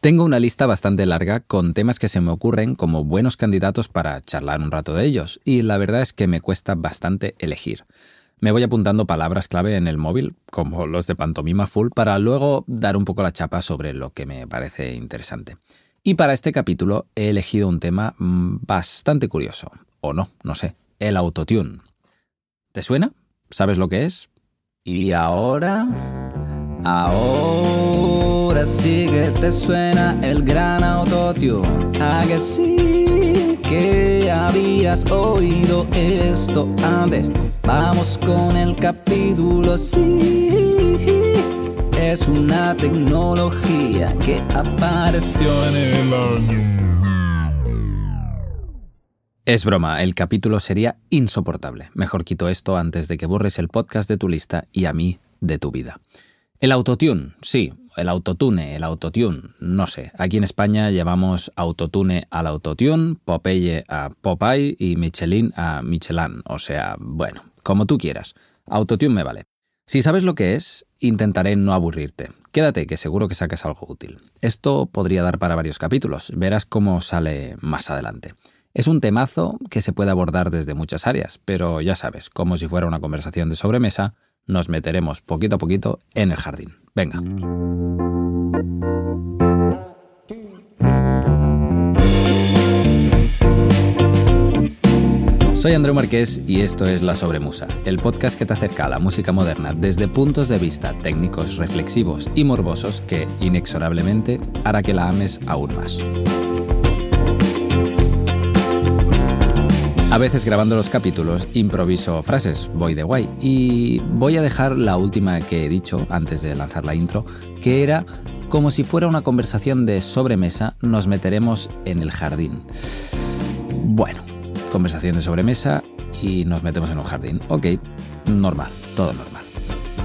Tengo una lista bastante larga con temas que se me ocurren como buenos candidatos para charlar un rato de ellos, y la verdad es que me cuesta bastante elegir. Me voy apuntando palabras clave en el móvil, como los de pantomima full, para luego dar un poco la chapa sobre lo que me parece interesante. Y para este capítulo he elegido un tema mm, bastante curioso, o no, no sé, el autotune. ¿Te suena? ¿Sabes lo que es? Y ahora... Ahora sí que te suena el gran autotune. ¿A que sí que habías oído esto antes? Vamos con el capítulo, sí. Es una tecnología que apareció en el año. Es broma, el capítulo sería insoportable. Mejor quito esto antes de que borres el podcast de tu lista y a mí de tu vida. El autotune, sí, el autotune, el autotune, no sé. Aquí en España llamamos autotune al autotune, Popeye a Popeye y Michelin a Michelin. O sea, bueno, como tú quieras. Autotune me vale. Si sabes lo que es, intentaré no aburrirte. Quédate, que seguro que sacas algo útil. Esto podría dar para varios capítulos. Verás cómo sale más adelante. Es un temazo que se puede abordar desde muchas áreas, pero ya sabes, como si fuera una conversación de sobremesa, nos meteremos poquito a poquito en el jardín. Venga. Soy Andreu Marqués y esto es La Sobremusa, el podcast que te acerca a la música moderna desde puntos de vista técnicos, reflexivos y morbosos que, inexorablemente, hará que la ames aún más. A veces grabando los capítulos improviso frases, voy de guay. Y voy a dejar la última que he dicho antes de lanzar la intro, que era como si fuera una conversación de sobremesa, nos meteremos en el jardín. Bueno, conversación de sobremesa y nos metemos en un jardín. Ok, normal, todo normal.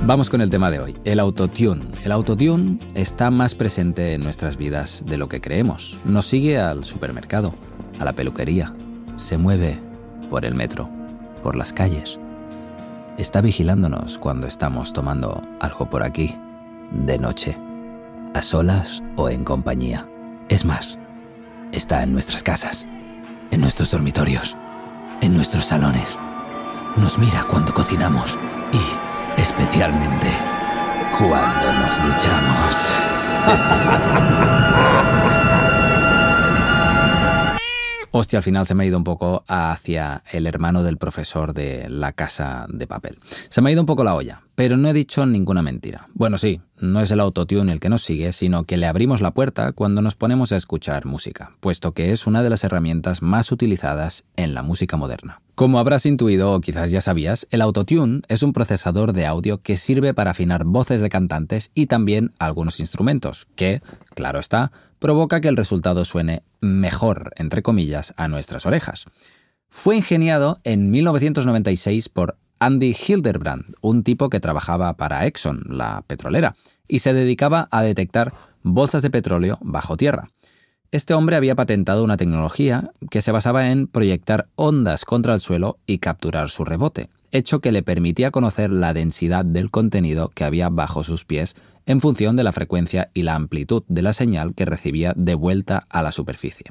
Vamos con el tema de hoy, el autotune. El autotune está más presente en nuestras vidas de lo que creemos. Nos sigue al supermercado, a la peluquería, se mueve por el metro, por las calles. Está vigilándonos cuando estamos tomando algo por aquí, de noche, a solas o en compañía. Es más, está en nuestras casas, en nuestros dormitorios, en nuestros salones. Nos mira cuando cocinamos y especialmente cuando nos duchamos. Hostia, al final se me ha ido un poco hacia el hermano del profesor de la casa de papel. Se me ha ido un poco la olla, pero no he dicho ninguna mentira. Bueno, sí, no es el autotune el que nos sigue, sino que le abrimos la puerta cuando nos ponemos a escuchar música, puesto que es una de las herramientas más utilizadas en la música moderna. Como habrás intuido o quizás ya sabías, el autotune es un procesador de audio que sirve para afinar voces de cantantes y también algunos instrumentos, que, claro está, provoca que el resultado suene mejor, entre comillas, a nuestras orejas. Fue ingeniado en 1996 por Andy Hildebrand, un tipo que trabajaba para Exxon, la petrolera, y se dedicaba a detectar bolsas de petróleo bajo tierra. Este hombre había patentado una tecnología que se basaba en proyectar ondas contra el suelo y capturar su rebote, hecho que le permitía conocer la densidad del contenido que había bajo sus pies en función de la frecuencia y la amplitud de la señal que recibía de vuelta a la superficie.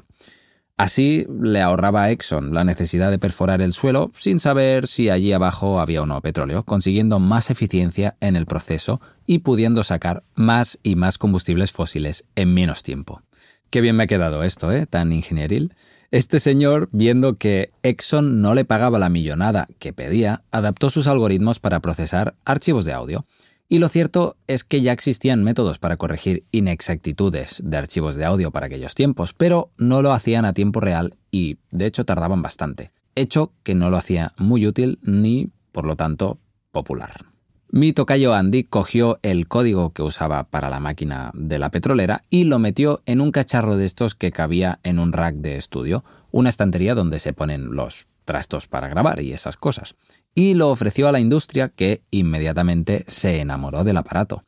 Así le ahorraba a Exxon la necesidad de perforar el suelo sin saber si allí abajo había o no petróleo, consiguiendo más eficiencia en el proceso y pudiendo sacar más y más combustibles fósiles en menos tiempo. Qué bien me ha quedado esto, ¿eh? Tan ingenieril. Este señor, viendo que Exxon no le pagaba la millonada que pedía, adaptó sus algoritmos para procesar archivos de audio. Y lo cierto es que ya existían métodos para corregir inexactitudes de archivos de audio para aquellos tiempos, pero no lo hacían a tiempo real y, de hecho, tardaban bastante. Hecho que no lo hacía muy útil ni, por lo tanto, popular. Mi tocayo Andy cogió el código que usaba para la máquina de la petrolera y lo metió en un cacharro de estos que cabía en un rack de estudio, una estantería donde se ponen los trastos para grabar y esas cosas y lo ofreció a la industria que inmediatamente se enamoró del aparato.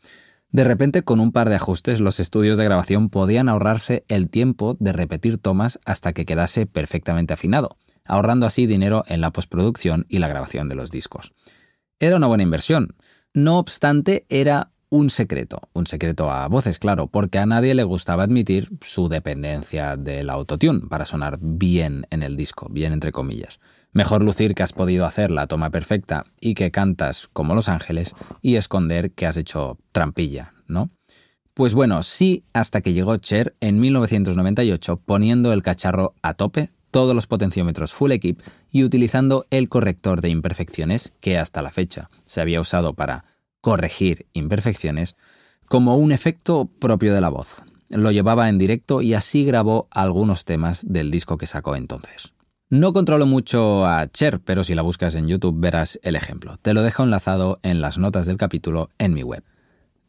De repente, con un par de ajustes, los estudios de grabación podían ahorrarse el tiempo de repetir tomas hasta que quedase perfectamente afinado, ahorrando así dinero en la postproducción y la grabación de los discos. Era una buena inversión. No obstante, era un secreto, un secreto a voces, claro, porque a nadie le gustaba admitir su dependencia del autotune para sonar bien en el disco, bien entre comillas. Mejor lucir que has podido hacer la toma perfecta y que cantas como Los Ángeles y esconder que has hecho trampilla, ¿no? Pues bueno, sí, hasta que llegó Cher en 1998 poniendo el cacharro a tope, todos los potenciómetros full equip y utilizando el corrector de imperfecciones que hasta la fecha se había usado para corregir imperfecciones como un efecto propio de la voz. Lo llevaba en directo y así grabó algunos temas del disco que sacó entonces. No controlo mucho a Cher, pero si la buscas en YouTube verás el ejemplo. Te lo dejo enlazado en las notas del capítulo en mi web.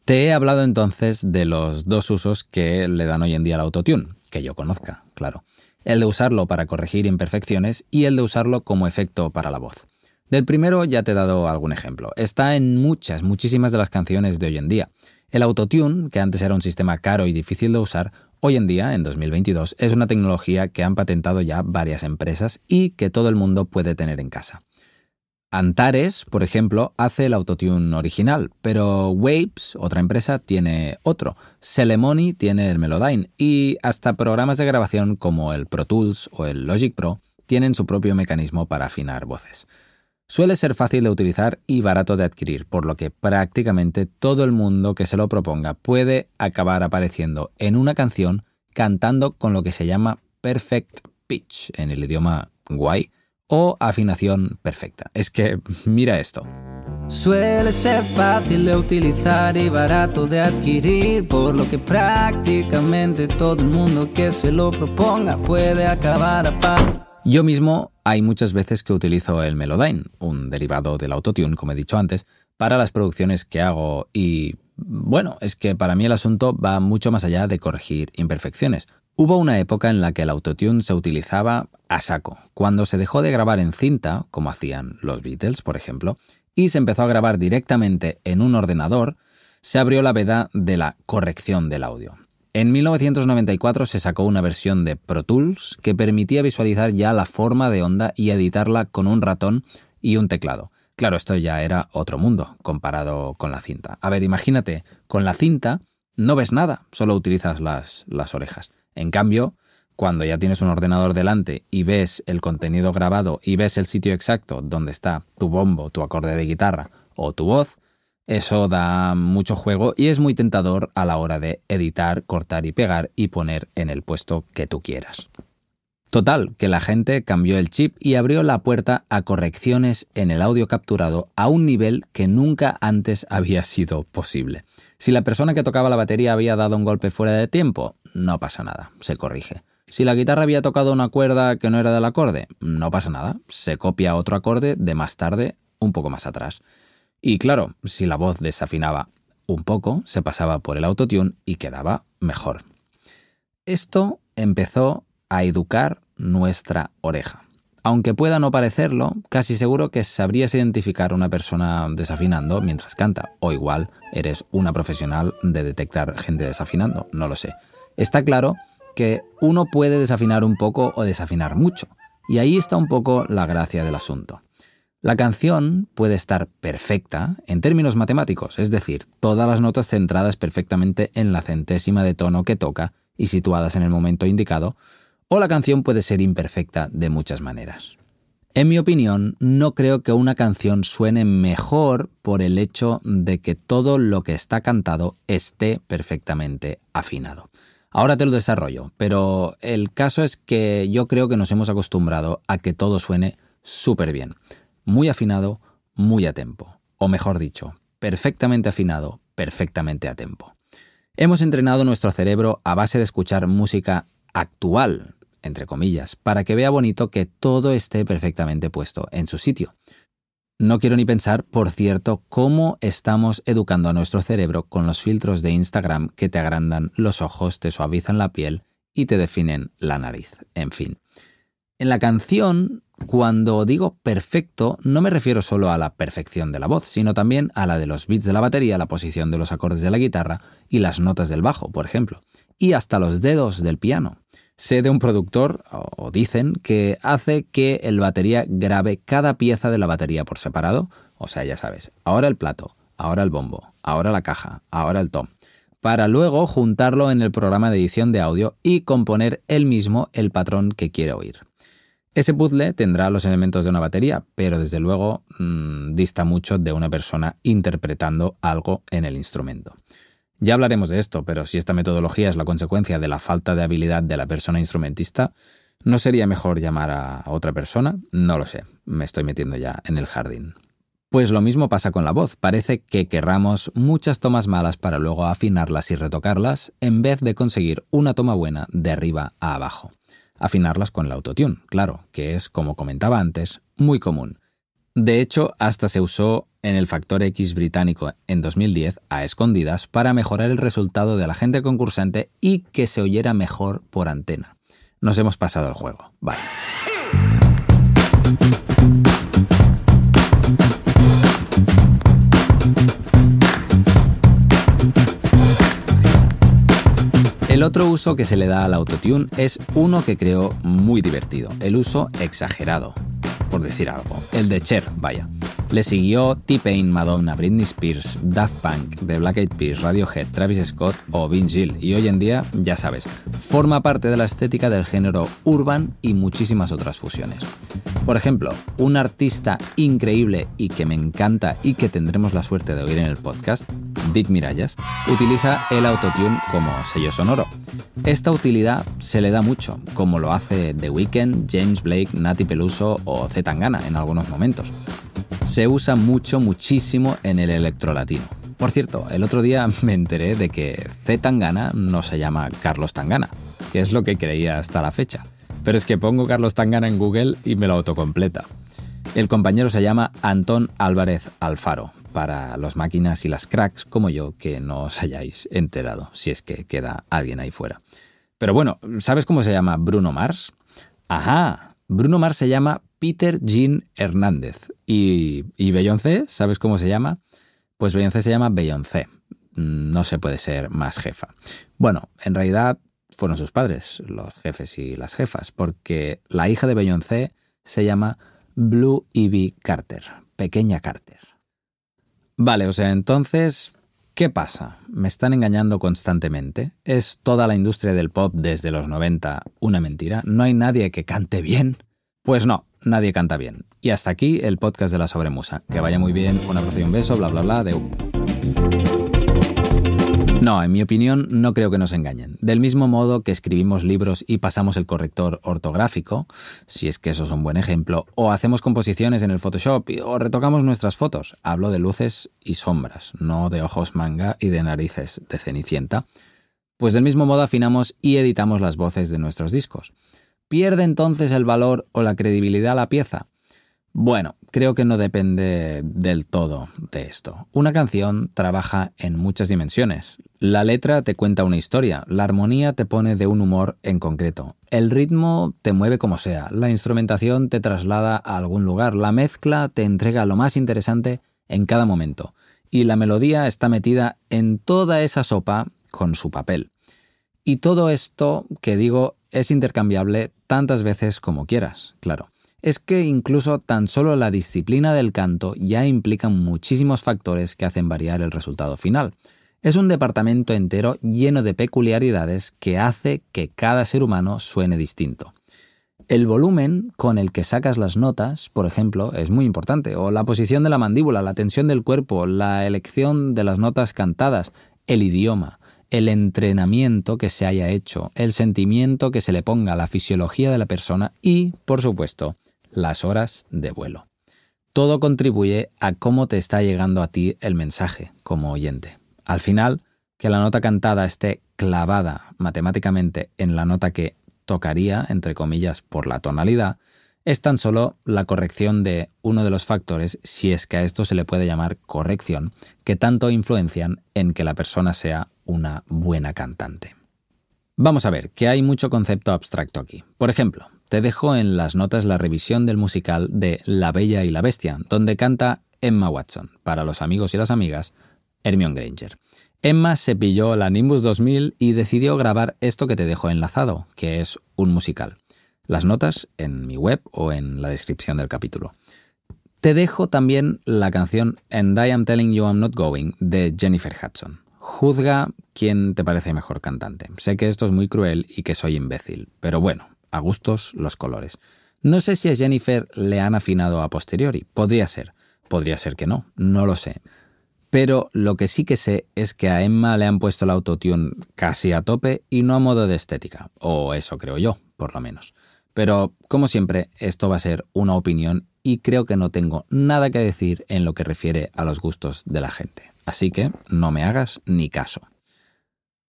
Te he hablado entonces de los dos usos que le dan hoy en día al autotune, que yo conozca, claro. El de usarlo para corregir imperfecciones y el de usarlo como efecto para la voz. Del primero ya te he dado algún ejemplo. Está en muchas, muchísimas de las canciones de hoy en día. El autotune, que antes era un sistema caro y difícil de usar, Hoy en día, en 2022, es una tecnología que han patentado ya varias empresas y que todo el mundo puede tener en casa. Antares, por ejemplo, hace el autotune original, pero Waves, otra empresa, tiene otro. Celemony tiene el Melodyne y hasta programas de grabación como el Pro Tools o el Logic Pro tienen su propio mecanismo para afinar voces. Suele ser fácil de utilizar y barato de adquirir, por lo que prácticamente todo el mundo que se lo proponga puede acabar apareciendo en una canción cantando con lo que se llama perfect pitch en el idioma guay o afinación perfecta. Es que mira esto. Suele ser fácil de utilizar y barato de adquirir, por lo que prácticamente todo el mundo que se lo proponga puede acabar a par. Yo mismo hay muchas veces que utilizo el Melodyne, un derivado del autotune, como he dicho antes, para las producciones que hago y bueno, es que para mí el asunto va mucho más allá de corregir imperfecciones. Hubo una época en la que el autotune se utilizaba a saco, cuando se dejó de grabar en cinta, como hacían los Beatles, por ejemplo, y se empezó a grabar directamente en un ordenador, se abrió la veda de la corrección del audio. En 1994 se sacó una versión de Pro Tools que permitía visualizar ya la forma de onda y editarla con un ratón y un teclado. Claro, esto ya era otro mundo comparado con la cinta. A ver, imagínate, con la cinta no ves nada, solo utilizas las, las orejas. En cambio, cuando ya tienes un ordenador delante y ves el contenido grabado y ves el sitio exacto donde está tu bombo, tu acorde de guitarra o tu voz, eso da mucho juego y es muy tentador a la hora de editar, cortar y pegar y poner en el puesto que tú quieras. Total, que la gente cambió el chip y abrió la puerta a correcciones en el audio capturado a un nivel que nunca antes había sido posible. Si la persona que tocaba la batería había dado un golpe fuera de tiempo, no pasa nada, se corrige. Si la guitarra había tocado una cuerda que no era del acorde, no pasa nada, se copia otro acorde de más tarde, un poco más atrás. Y claro, si la voz desafinaba un poco, se pasaba por el autotune y quedaba mejor. Esto empezó a educar nuestra oreja. Aunque pueda no parecerlo, casi seguro que sabrías identificar una persona desafinando mientras canta, o igual eres una profesional de detectar gente desafinando, no lo sé. Está claro que uno puede desafinar un poco o desafinar mucho, y ahí está un poco la gracia del asunto. La canción puede estar perfecta en términos matemáticos, es decir, todas las notas centradas perfectamente en la centésima de tono que toca y situadas en el momento indicado, o la canción puede ser imperfecta de muchas maneras. En mi opinión, no creo que una canción suene mejor por el hecho de que todo lo que está cantado esté perfectamente afinado. Ahora te lo desarrollo, pero el caso es que yo creo que nos hemos acostumbrado a que todo suene súper bien muy afinado, muy a tempo. O mejor dicho, perfectamente afinado, perfectamente a tempo. Hemos entrenado nuestro cerebro a base de escuchar música actual, entre comillas, para que vea bonito que todo esté perfectamente puesto en su sitio. No quiero ni pensar, por cierto, cómo estamos educando a nuestro cerebro con los filtros de Instagram que te agrandan los ojos, te suavizan la piel y te definen la nariz. En fin. En la canción cuando digo perfecto, no me refiero solo a la perfección de la voz, sino también a la de los beats de la batería, la posición de los acordes de la guitarra y las notas del bajo, por ejemplo, y hasta los dedos del piano. Sé de un productor, o dicen, que hace que el batería grabe cada pieza de la batería por separado, o sea, ya sabes, ahora el plato, ahora el bombo, ahora la caja, ahora el tom, para luego juntarlo en el programa de edición de audio y componer él mismo el patrón que quiere oír. Ese puzzle tendrá los elementos de una batería, pero desde luego mm, dista mucho de una persona interpretando algo en el instrumento. Ya hablaremos de esto, pero si esta metodología es la consecuencia de la falta de habilidad de la persona instrumentista, ¿no sería mejor llamar a otra persona? No lo sé, me estoy metiendo ya en el jardín. Pues lo mismo pasa con la voz, parece que querramos muchas tomas malas para luego afinarlas y retocarlas en vez de conseguir una toma buena de arriba a abajo afinarlas con el autotune, claro, que es, como comentaba antes, muy común. De hecho, hasta se usó en el Factor X británico en 2010 a escondidas para mejorar el resultado de la gente concursante y que se oyera mejor por antena. Nos hemos pasado el juego, vale. El otro uso que se le da al autotune es uno que creo muy divertido, el uso exagerado, por decir algo, el de Cher, vaya. Le siguió T-Pain, Madonna, Britney Spears, Daft Punk, The Black Eyed Peas, Radiohead, Travis Scott o Vince Gill y hoy en día, ya sabes, forma parte de la estética del género urban y muchísimas otras fusiones. Por ejemplo, un artista increíble y que me encanta y que tendremos la suerte de oír en el podcast, Big Mirallas, utiliza el autotune como sello sonoro. Esta utilidad se le da mucho, como lo hace The Weeknd, James Blake, Nati Peluso o Z Tangana en algunos momentos. Se usa mucho, muchísimo en el electrolatino. Por cierto, el otro día me enteré de que Z Tangana no se llama Carlos Tangana, que es lo que creía hasta la fecha. Pero es que pongo Carlos Tangana en Google y me lo autocompleta. El compañero se llama Antón Álvarez Alfaro, para los máquinas y las cracks como yo que no os hayáis enterado, si es que queda alguien ahí fuera. Pero bueno, ¿sabes cómo se llama Bruno Mars? Ajá, Bruno Mars se llama Peter Jean Hernández. ¿Y, y Beyoncé? ¿Sabes cómo se llama? Pues Beyoncé se llama Beyoncé. No se puede ser más jefa. Bueno, en realidad fueron sus padres, los jefes y las jefas, porque la hija de Beyoncé se llama Blue Ivy Carter, pequeña Carter. Vale, o sea, entonces, ¿qué pasa? ¿Me están engañando constantemente? ¿Es toda la industria del pop desde los 90 una mentira? ¿No hay nadie que cante bien? Pues no, nadie canta bien. Y hasta aquí el podcast de la sobremusa. Que vaya muy bien, un abrazo y un beso, bla bla bla, de... No, en mi opinión, no creo que nos engañen. Del mismo modo que escribimos libros y pasamos el corrector ortográfico, si es que eso es un buen ejemplo, o hacemos composiciones en el Photoshop o retocamos nuestras fotos. Hablo de luces y sombras, no de ojos manga y de narices de cenicienta. Pues del mismo modo afinamos y editamos las voces de nuestros discos. ¿Pierde entonces el valor o la credibilidad la pieza? Bueno, creo que no depende del todo de esto. Una canción trabaja en muchas dimensiones. La letra te cuenta una historia, la armonía te pone de un humor en concreto, el ritmo te mueve como sea, la instrumentación te traslada a algún lugar, la mezcla te entrega lo más interesante en cada momento, y la melodía está metida en toda esa sopa con su papel. Y todo esto que digo es intercambiable tantas veces como quieras, claro es que incluso tan solo la disciplina del canto ya implica muchísimos factores que hacen variar el resultado final. Es un departamento entero lleno de peculiaridades que hace que cada ser humano suene distinto. El volumen con el que sacas las notas, por ejemplo, es muy importante, o la posición de la mandíbula, la tensión del cuerpo, la elección de las notas cantadas, el idioma, el entrenamiento que se haya hecho, el sentimiento que se le ponga, la fisiología de la persona y, por supuesto, las horas de vuelo. Todo contribuye a cómo te está llegando a ti el mensaje como oyente. Al final, que la nota cantada esté clavada matemáticamente en la nota que tocaría, entre comillas, por la tonalidad, es tan solo la corrección de uno de los factores, si es que a esto se le puede llamar corrección, que tanto influencian en que la persona sea una buena cantante. Vamos a ver, que hay mucho concepto abstracto aquí. Por ejemplo, te dejo en las notas la revisión del musical de La Bella y la Bestia, donde canta Emma Watson, para los amigos y las amigas, Hermione Granger. Emma se pilló la Nimbus 2000 y decidió grabar esto que te dejo enlazado, que es un musical. Las notas en mi web o en la descripción del capítulo. Te dejo también la canción And I Am Telling You I'm Not Going de Jennifer Hudson. Juzga quién te parece mejor cantante. Sé que esto es muy cruel y que soy imbécil, pero bueno, a gustos los colores. No sé si a Jennifer le han afinado a posteriori, podría ser, podría ser que no, no lo sé. Pero lo que sí que sé es que a Emma le han puesto el autotune casi a tope y no a modo de estética, o eso creo yo, por lo menos. Pero, como siempre, esto va a ser una opinión y creo que no tengo nada que decir en lo que refiere a los gustos de la gente. Así que no me hagas ni caso.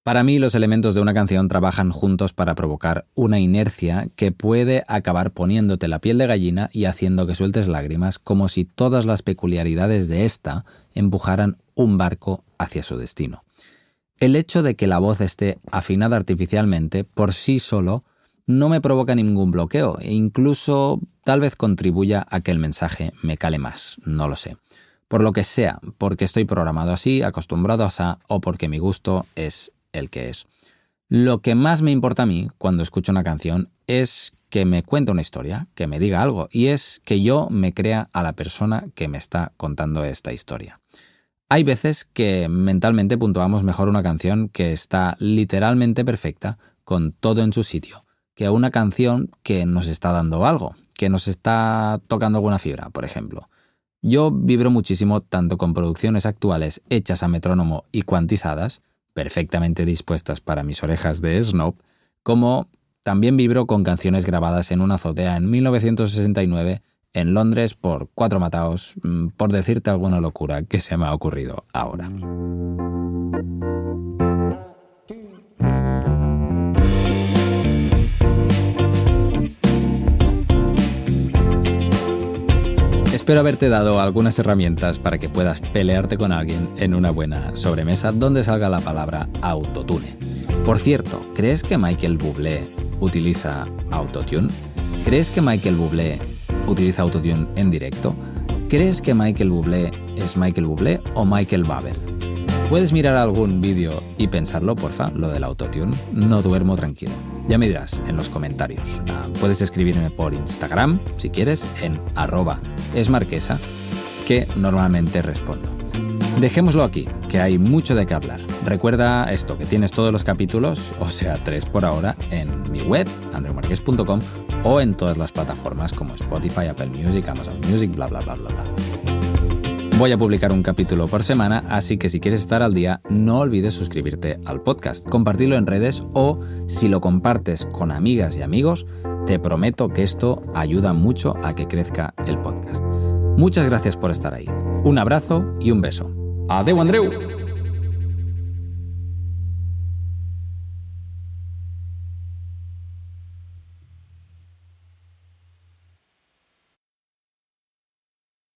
Para mí los elementos de una canción trabajan juntos para provocar una inercia que puede acabar poniéndote la piel de gallina y haciendo que sueltes lágrimas como si todas las peculiaridades de esta empujaran un barco hacia su destino. El hecho de que la voz esté afinada artificialmente por sí solo no me provoca ningún bloqueo e incluso tal vez contribuya a que el mensaje me cale más, no lo sé. Por lo que sea, porque estoy programado así, acostumbrado a esa o porque mi gusto es el que es. Lo que más me importa a mí cuando escucho una canción es que me cuente una historia, que me diga algo, y es que yo me crea a la persona que me está contando esta historia. Hay veces que mentalmente puntuamos mejor una canción que está literalmente perfecta, con todo en su sitio, que una canción que nos está dando algo, que nos está tocando alguna fibra, por ejemplo. Yo vibro muchísimo tanto con producciones actuales hechas a metrónomo y cuantizadas, perfectamente dispuestas para mis orejas de snob, como también vibro con canciones grabadas en una azotea en 1969 en Londres por cuatro mataos, mm, por decirte alguna locura que se me ha ocurrido ahora. Espero haberte dado algunas herramientas para que puedas pelearte con alguien en una buena sobremesa donde salga la palabra autotune. Por cierto, ¿crees que Michael Bublé utiliza autotune? ¿Crees que Michael Bublé utiliza autotune en directo? ¿Crees que Michael Bublé es Michael Bublé o Michael Babel? Puedes mirar algún vídeo y pensarlo, porfa, lo del autotune. No duermo tranquilo. Ya me dirás en los comentarios. Ah, puedes escribirme por Instagram, si quieres, en arroba esmarquesa, que normalmente respondo. Dejémoslo aquí, que hay mucho de qué hablar. Recuerda esto, que tienes todos los capítulos, o sea, tres por ahora, en mi web, andreumarqués.com, o en todas las plataformas como Spotify, Apple Music, Amazon Music, bla, bla, bla, bla, bla. Voy a publicar un capítulo por semana, así que si quieres estar al día, no olvides suscribirte al podcast, compartirlo en redes o, si lo compartes con amigas y amigos, te prometo que esto ayuda mucho a que crezca el podcast. Muchas gracias por estar ahí. Un abrazo y un beso. Adeu, Andreu.